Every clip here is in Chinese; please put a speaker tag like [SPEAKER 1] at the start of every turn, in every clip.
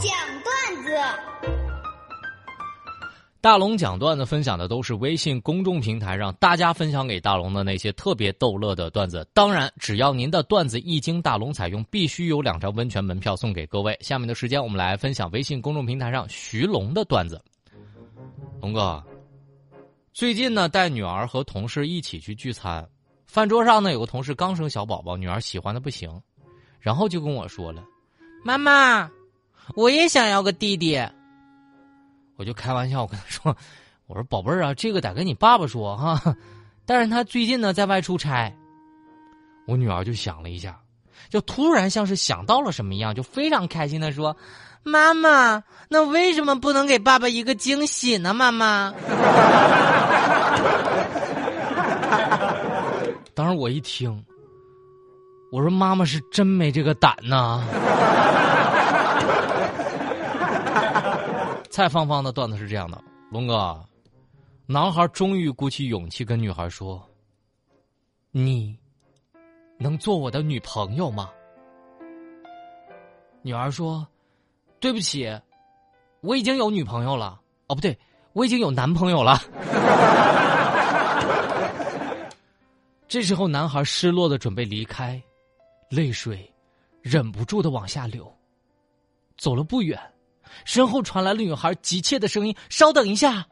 [SPEAKER 1] 讲段子。
[SPEAKER 2] 大龙讲段子分享的都是微信公众平台上大家分享给大龙的那些特别逗乐的段子。当然，只要您的段子一经大龙采用，必须有两张温泉门票送给各位。下面的时间，我们来分享微信公众平台上徐龙的段子。龙哥，最近呢，带女儿和同事一起去聚餐，饭桌上呢，有个同事刚生小宝宝，女儿喜欢的不行，然后就跟我说了：“妈妈，我也想要个弟弟。”我就开玩笑，我跟他说：“我说宝贝儿啊，这个得跟你爸爸说哈。但是他最近呢在外出差。”我女儿就想了一下，就突然像是想到了什么一样，就非常开心的说：“妈妈，那为什么不能给爸爸一个惊喜呢？妈妈。”当时我一听，我说：“妈妈是真没这个胆呐。”蔡芳芳的段子是这样的：龙哥，男孩终于鼓起勇气跟女孩说：“你能做我的女朋友吗？”女孩说：“对不起，我已经有女朋友了。哦，不对，我已经有男朋友了。”这时候，男孩失落的准备离开，泪水忍不住的往下流。走了不远。身后传来了女孩急切的声音：“稍等一下。”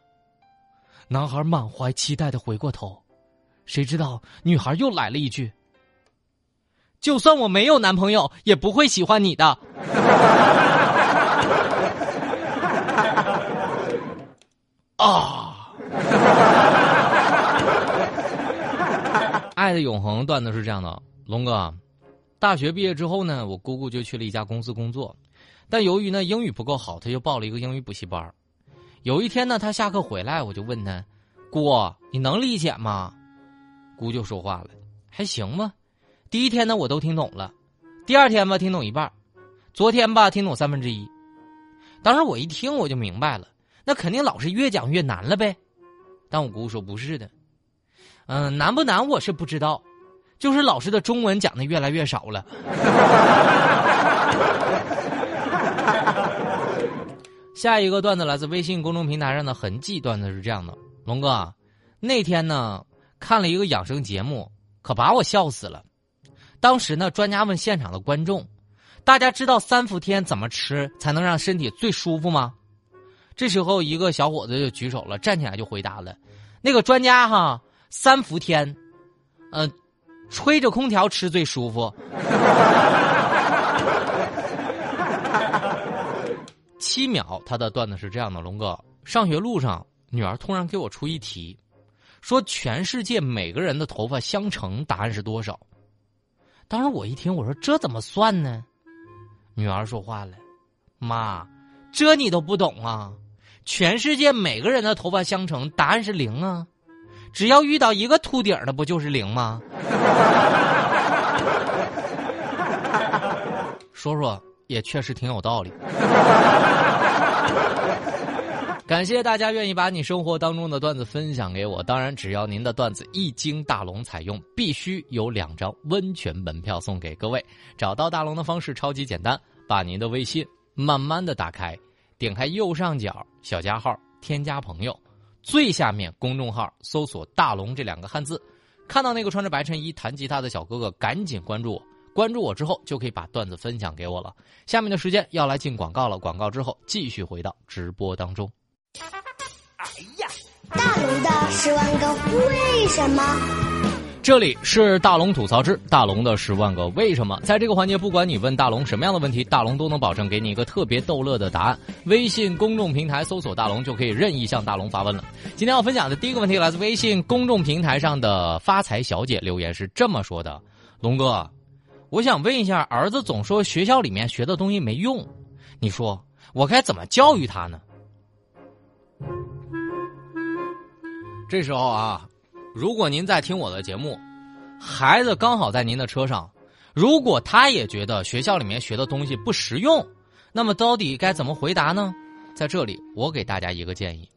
[SPEAKER 2] 男孩满怀期待的回过头，谁知道女孩又来了一句：“就算我没有男朋友，也不会喜欢你的。”啊！爱的永恒段子是这样的：龙哥，大学毕业之后呢，我姑姑就去了一家公司工作。但由于呢英语不够好，他就报了一个英语补习班。有一天呢，他下课回来，我就问他：“姑，你能理解吗？”姑就说话了：“还行吧。第一天呢，我都听懂了；第二天吧，听懂一半；昨天吧，听懂三分之一。当时我一听，我就明白了，那肯定老师越讲越难了呗。但我姑说不是的，嗯，难不难我是不知道，就是老师的中文讲的越来越少了。下一个段子来自微信公众平台上的痕迹段子是这样的：龙哥，那天呢看了一个养生节目，可把我笑死了。当时呢，专家问现场的观众：“大家知道三伏天怎么吃才能让身体最舒服吗？”这时候，一个小伙子就举手了，站起来就回答了：“那个专家哈，三伏天，嗯，吹着空调吃最舒服。”七秒，他的段子是这样的：龙哥，上学路上，女儿突然给我出一题，说全世界每个人的头发相乘，答案是多少？当时我一听，我说这怎么算呢？女儿说话了：“妈，这你都不懂啊？全世界每个人的头发相乘，答案是零啊！只要遇到一个秃顶的，不就是零吗？” 说说。也确实挺有道理。感谢大家愿意把你生活当中的段子分享给我。当然，只要您的段子一经大龙采用，必须有两张温泉门票送给各位。找到大龙的方式超级简单，把您的微信慢慢的打开，点开右上角小加号，添加朋友，最下面公众号搜索“大龙”这两个汉字，看到那个穿着白衬衣弹吉他的小哥哥，赶紧关注我。关注我之后，就可以把段子分享给我了。下面的时间要来进广告了，广告之后继续回到直播当中。
[SPEAKER 1] 哎呀，大龙的十万个为什么？
[SPEAKER 2] 这里是大龙吐槽之大龙的十万个为什么。在这个环节，不管你问大龙什么样的问题，大龙都能保证给你一个特别逗乐的答案。微信公众平台搜索“大龙”就可以任意向大龙发问了。今天要分享的第一个问题来自微信公众平台上的发财小姐留言是这么说的：“龙哥。”我想问一下，儿子总说学校里面学的东西没用，你说我该怎么教育他呢？这时候啊，如果您在听我的节目，孩子刚好在您的车上，如果他也觉得学校里面学的东西不实用，那么到底该怎么回答呢？在这里，我给大家一个建议，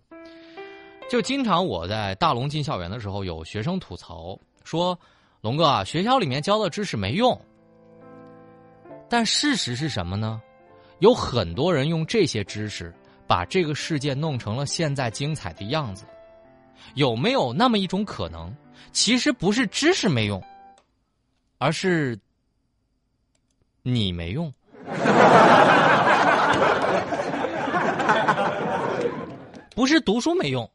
[SPEAKER 2] 就经常我在大龙进校园的时候，有学生吐槽说：“龙哥，学校里面教的知识没用。”但事实是什么呢？有很多人用这些知识把这个世界弄成了现在精彩的样子。有没有那么一种可能，其实不是知识没用，而是你没用？不是读书没用，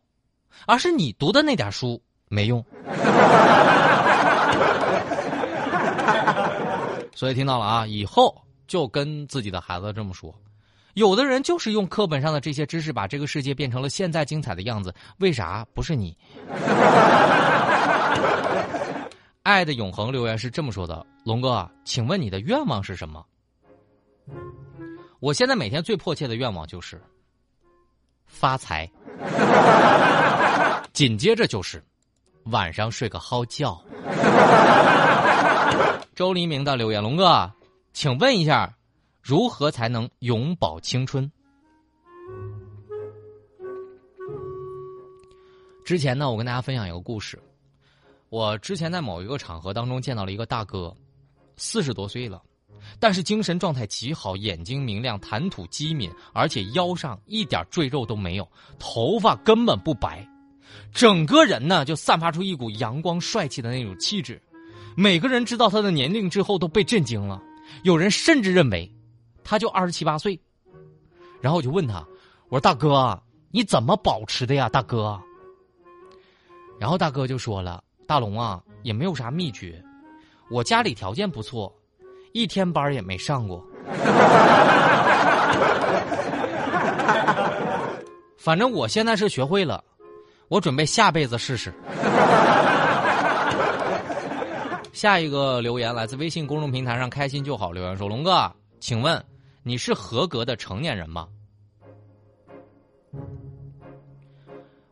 [SPEAKER 2] 而是你读的那点书没用。所以听到了啊，以后就跟自己的孩子这么说。有的人就是用课本上的这些知识，把这个世界变成了现在精彩的样子。为啥不是你？爱的永恒留言是这么说的：龙哥，请问你的愿望是什么？我现在每天最迫切的愿望就是发财，紧接着就是晚上睡个好觉。周黎明的留言：龙哥，请问一下。如何才能永葆青春？之前呢，我跟大家分享一个故事。我之前在某一个场合当中见到了一个大哥，四十多岁了，但是精神状态极好，眼睛明亮，谈吐机敏，而且腰上一点赘肉都没有，头发根本不白，整个人呢就散发出一股阳光帅气的那种气质。每个人知道他的年龄之后都被震惊了，有人甚至认为。他就二十七八岁，然后我就问他：“我说大哥，你怎么保持的呀，大哥？”然后大哥就说了：“大龙啊，也没有啥秘诀，我家里条件不错，一天班也没上过，反正我现在是学会了，我准备下辈子试试。”下一个留言来自微信公众平台上“开心就好”留言说：“龙哥，请问。”你是合格的成年人吗？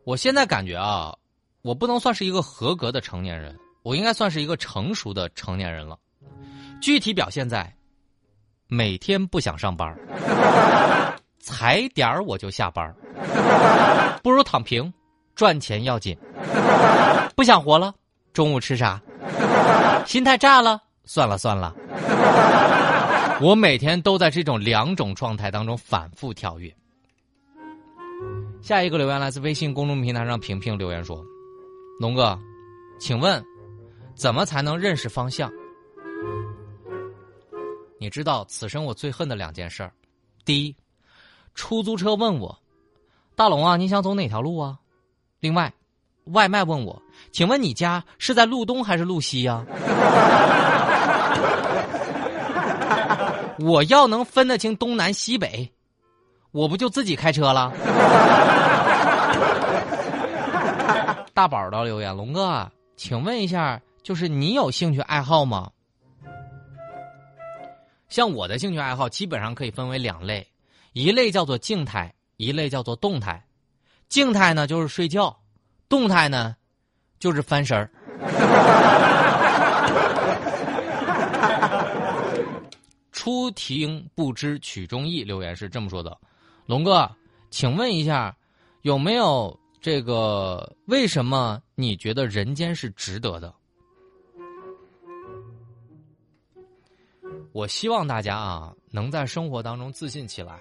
[SPEAKER 2] 我现在感觉啊，我不能算是一个合格的成年人，我应该算是一个成熟的成年人了。具体表现在每天不想上班，踩点儿我就下班，不如躺平，赚钱要紧。不想活了，中午吃啥？心态炸了，算了算了。我每天都在这种两种状态当中反复跳跃。下一个留言来自微信公众平台上平平留言说：“龙哥，请问怎么才能认识方向？你知道此生我最恨的两件事，第一，出租车问我，大龙啊，你想走哪条路啊？另外，外卖问我，请问你家是在路东还是路西呀？” 我要能分得清东南西北，我不就自己开车了？大宝的留言，龙哥，请问一下，就是你有兴趣爱好吗？像我的兴趣爱好基本上可以分为两类，一类叫做静态，一类叫做动态。静态呢就是睡觉，动态呢就是翻身儿。初听不知曲中意，留言是这么说的：“龙哥，请问一下，有没有这个？为什么你觉得人间是值得的？”我希望大家啊，能在生活当中自信起来，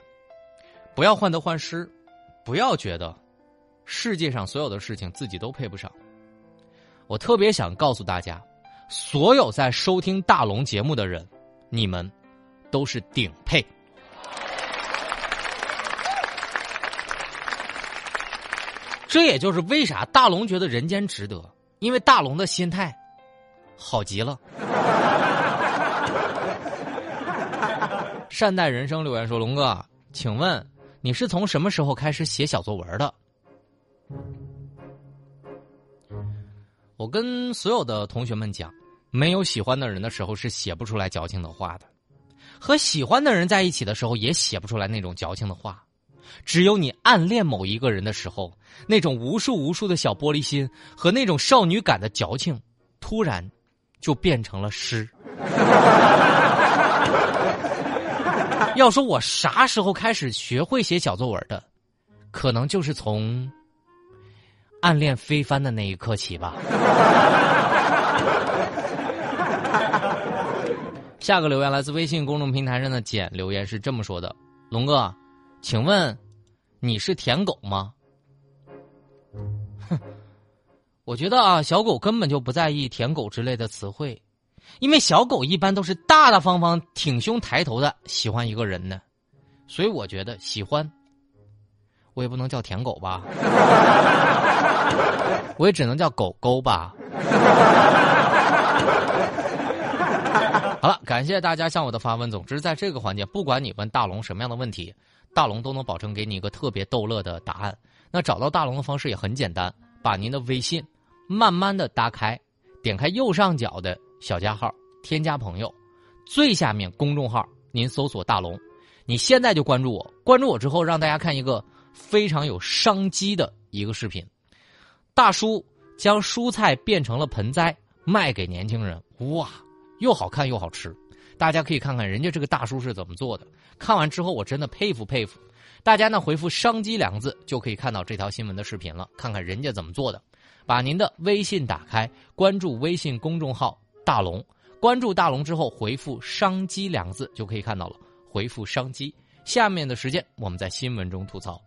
[SPEAKER 2] 不要患得患失，不要觉得世界上所有的事情自己都配不上。我特别想告诉大家，所有在收听大龙节目的人，你们。都是顶配，这也就是为啥大龙觉得人间值得，因为大龙的心态好极了。善待人生留言说：“龙哥，请问你是从什么时候开始写小作文的？”我跟所有的同学们讲，没有喜欢的人的时候是写不出来矫情的话的。和喜欢的人在一起的时候，也写不出来那种矫情的话。只有你暗恋某一个人的时候，那种无数无数的小玻璃心和那种少女感的矫情，突然就变成了诗。要说我啥时候开始学会写小作文的，可能就是从暗恋飞帆的那一刻起吧。下个留言来自微信公众平台上的简留言是这么说的：“龙哥，请问你是舔狗吗？哼，我觉得啊，小狗根本就不在意舔狗之类的词汇，因为小狗一般都是大大方方、挺胸抬头的喜欢一个人呢，所以我觉得喜欢，我也不能叫舔狗吧，我也只能叫狗狗吧。好了，感谢大家向我的发问。总之，在这个环节，不管你问大龙什么样的问题，大龙都能保证给你一个特别逗乐的答案。那找到大龙的方式也很简单，把您的微信慢慢的打开，点开右上角的小加号，添加朋友，最下面公众号，您搜索大龙，你现在就关注我。关注我之后，让大家看一个非常有商机的一个视频，大叔将蔬菜变成了盆栽卖给年轻人，哇！又好看又好吃，大家可以看看人家这个大叔是怎么做的。看完之后，我真的佩服佩服。大家呢回复“商机”两个字，就可以看到这条新闻的视频了。看看人家怎么做的。把您的微信打开，关注微信公众号“大龙”，关注大龙之后回复“商机”两个字，就可以看到了。回复“商机”，下面的时间我们在新闻中吐槽。